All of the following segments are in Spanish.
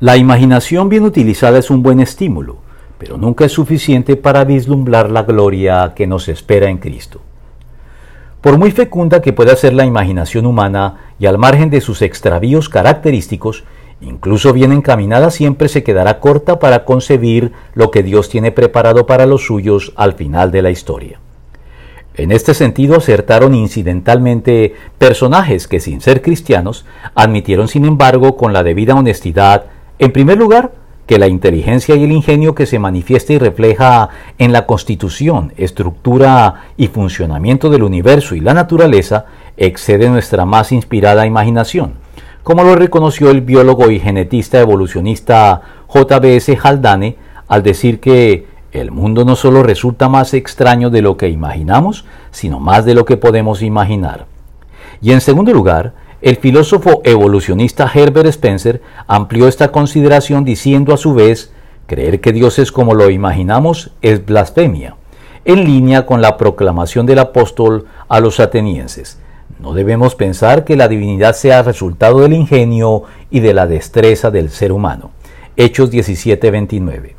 La imaginación bien utilizada es un buen estímulo, pero nunca es suficiente para vislumbrar la gloria que nos espera en Cristo. Por muy fecunda que pueda ser la imaginación humana y al margen de sus extravíos característicos, incluso bien encaminada siempre se quedará corta para concebir lo que Dios tiene preparado para los suyos al final de la historia. En este sentido acertaron incidentalmente personajes que sin ser cristianos admitieron sin embargo con la debida honestidad en primer lugar, que la inteligencia y el ingenio que se manifiesta y refleja en la constitución, estructura y funcionamiento del universo y la naturaleza excede nuestra más inspirada imaginación, como lo reconoció el biólogo y genetista evolucionista J.B.S. Haldane al decir que el mundo no solo resulta más extraño de lo que imaginamos, sino más de lo que podemos imaginar. Y en segundo lugar, el filósofo evolucionista Herbert Spencer amplió esta consideración diciendo a su vez, creer que Dios es como lo imaginamos es blasfemia, en línea con la proclamación del apóstol a los atenienses. No debemos pensar que la divinidad sea resultado del ingenio y de la destreza del ser humano. Hechos 17:29.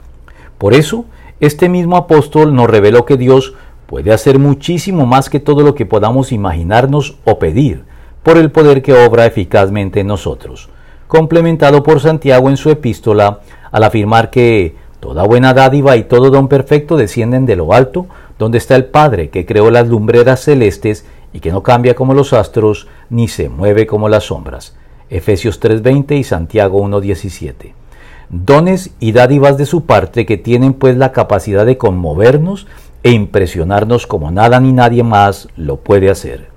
Por eso, este mismo apóstol nos reveló que Dios puede hacer muchísimo más que todo lo que podamos imaginarnos o pedir, por el poder que obra eficazmente en nosotros, complementado por Santiago en su epístola al afirmar que toda buena dádiva y todo don perfecto descienden de lo alto, donde está el Padre que creó las lumbreras celestes y que no cambia como los astros ni se mueve como las sombras. Efesios 3:20 y Santiago 1:17. Dones y dádivas de su parte que tienen pues la capacidad de conmovernos e impresionarnos como nada ni nadie más lo puede hacer.